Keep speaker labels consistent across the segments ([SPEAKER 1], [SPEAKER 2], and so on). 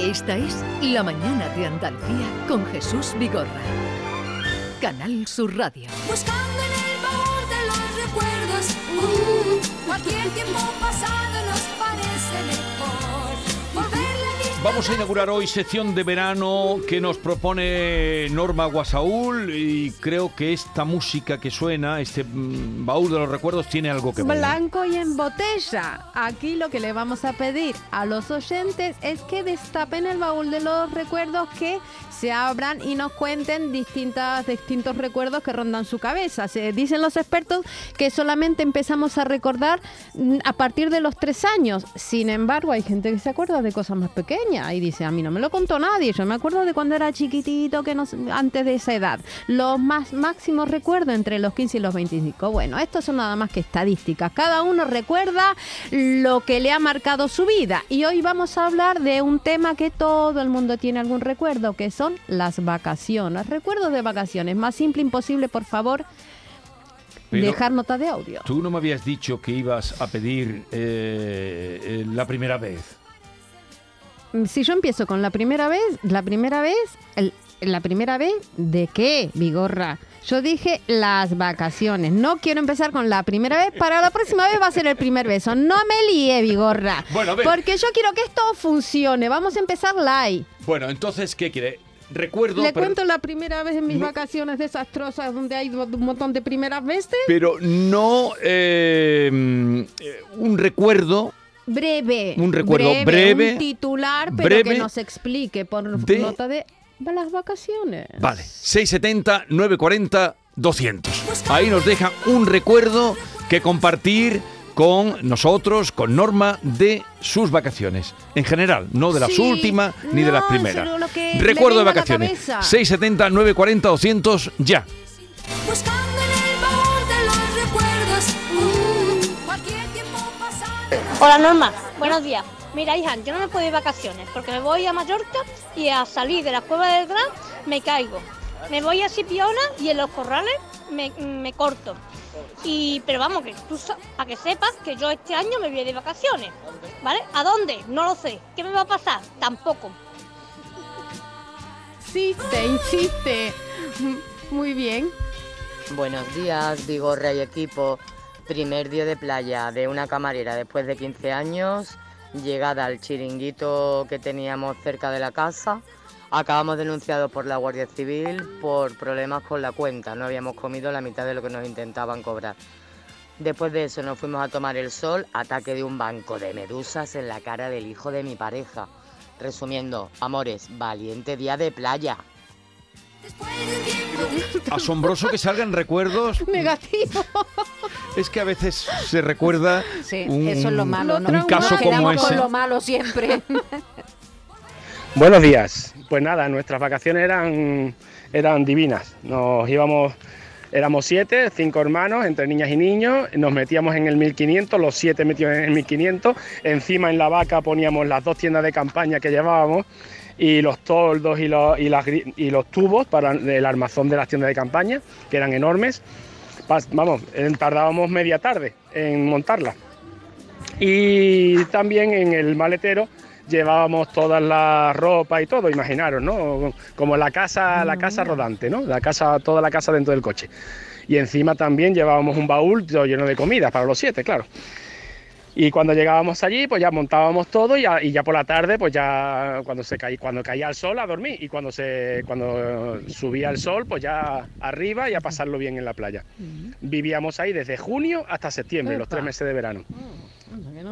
[SPEAKER 1] Esta es La Mañana de Andalucía con Jesús Vigorra. Canal Sur Radio.
[SPEAKER 2] Buscando en el baúl de los recuerdos, uh, cualquier tiempo pasado nos parece
[SPEAKER 3] Vamos a inaugurar hoy sección de verano que nos propone Norma Guasaúl y creo que esta música que suena, este mm, baúl de los recuerdos, tiene algo que ver.
[SPEAKER 4] Blanco y en botella. Aquí lo que le vamos a pedir a los oyentes es que destapen el baúl de los recuerdos que se abran y nos cuenten distintas, distintos recuerdos que rondan su cabeza. Se dicen los expertos que solamente empezamos a recordar mm, a partir de los tres años. Sin embargo, hay gente que se acuerda de cosas más pequeñas y dice, a mí no me lo contó nadie. Yo me acuerdo de cuando era chiquitito, que no, antes de esa edad. Los más máximos recuerdos entre los 15 y los 25. Bueno, estos son nada más que estadísticas. Cada uno recuerda lo que le ha marcado su vida. Y hoy vamos a hablar de un tema que todo el mundo tiene algún recuerdo, que son las vacaciones. Recuerdos de vacaciones. Más simple imposible, por favor,
[SPEAKER 3] Pero
[SPEAKER 4] dejar nota de audio.
[SPEAKER 3] Tú no me habías dicho que ibas a pedir eh, eh, la primera vez.
[SPEAKER 4] Si yo empiezo con la primera vez, la primera vez, el- la primera vez, ¿de qué, Vigorra? Yo dije las vacaciones. No quiero empezar con la primera vez. Para la próxima vez va a ser el primer beso. No me líe, Vigorra.
[SPEAKER 3] Bueno.
[SPEAKER 4] Porque yo quiero que esto funcione. Vamos a empezar live.
[SPEAKER 3] Bueno, entonces, ¿qué quiere? Recuerdo,
[SPEAKER 4] Le
[SPEAKER 3] pero,
[SPEAKER 4] cuento la primera vez en mis
[SPEAKER 3] No.
[SPEAKER 4] vacaciones desastrosas donde hay un montón de primeras veces.
[SPEAKER 3] pero no eh, mm, eh, un recuerdo
[SPEAKER 4] Breve.
[SPEAKER 3] Un recuerdo breve,
[SPEAKER 4] Un titular, pero
[SPEAKER 3] breve
[SPEAKER 4] que nos explique por
[SPEAKER 3] de-
[SPEAKER 4] nota de las vacaciones.
[SPEAKER 3] Vale, 670 940 200. Ahí nos deja un recuerdo que compartir con nosotros, con Norma, de sus vacaciones. En general, no de las
[SPEAKER 4] Sí,
[SPEAKER 3] últimas ni de las primeras. Recuerdo de vacaciones.
[SPEAKER 4] cabeza.
[SPEAKER 3] 670 940 200 ya.
[SPEAKER 2] Buscando en el baúl de los recuerdos, uh, cualquier tiempo pasado.
[SPEAKER 5] Hola Norma, buenos días. Mira, hija, yo no me puedo ir de vacaciones porque me voy a Mallorca y a salir de la cueva del Gran me caigo. Me voy a Sipiona y en los corrales me, me corto. Y, pero vamos, que tú para que sepas que yo este año me voy de vacaciones. ¿Vale? ¿A dónde? No lo sé. ¿Qué me va a pasar? Tampoco.
[SPEAKER 4] Insiste, insiste. Muy bien.
[SPEAKER 6] Buenos días, Vigorra y equipo. Primer día de playa de una camarera después de 15 años, llegada al chiringuito que teníamos cerca de la casa. Acabamos denunciados por la Guardia Civil por problemas con la cuenta. No habíamos comido la mitad de lo que nos intentaban cobrar. Después de eso nos fuimos a tomar el sol, ataque de un banco de medusas en la cara del hijo de mi pareja. Resumiendo, amores, valiente día de playa.
[SPEAKER 3] Asombroso que salgan recuerdos.
[SPEAKER 4] Negativo.
[SPEAKER 3] Es que a veces se recuerda
[SPEAKER 7] Sí,
[SPEAKER 3] un,
[SPEAKER 7] eso es lo malo, ¿no?
[SPEAKER 3] un caso como ese.
[SPEAKER 7] con lo malo siempre.
[SPEAKER 8] Buenos días. Pues nada, nuestras vacaciones eran, eran divinas. Nos íbamos, éramos siete, cinco hermanos, entre niñas y niños. Nos metíamos en el 1500, los siete metidos en el 1500. Encima en la vaca poníamos las dos tiendas de campaña que llevábamos y los toldos y los, y los tubos para el armazón de las tiendas de campaña, que eran enormes. Vamos, eh, tardábamos media tarde en montarlas. Y también en el maletero llevábamos toda la ropa y todo, imaginaros, ¿no? Como la casa, la casa rodante, ¿no? La casa, toda la casa dentro del coche. Y encima también llevábamos un baúl lleno de comida para los siete, claro. Y cuando llegábamos allí, pues ya montábamos todo y ya, y ya por la tarde, pues ya cuando se caía, cuando caía el sol a dormir y cuando se cuando subía el sol, pues ya arriba y a pasarlo bien en la playa. Vivíamos ahí desde junio hasta septiembre, los tres meses de verano.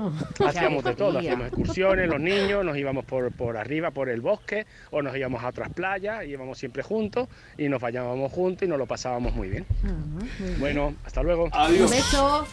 [SPEAKER 4] No.
[SPEAKER 8] Hacíamos de todo, hacíamos excursiones, los niños, nos íbamos por, por arriba, por el bosque, o nos íbamos a otras playas, íbamos siempre juntos y nos bañábamos juntos y nos lo pasábamos muy bien. Bueno, hasta luego.
[SPEAKER 4] Un beso.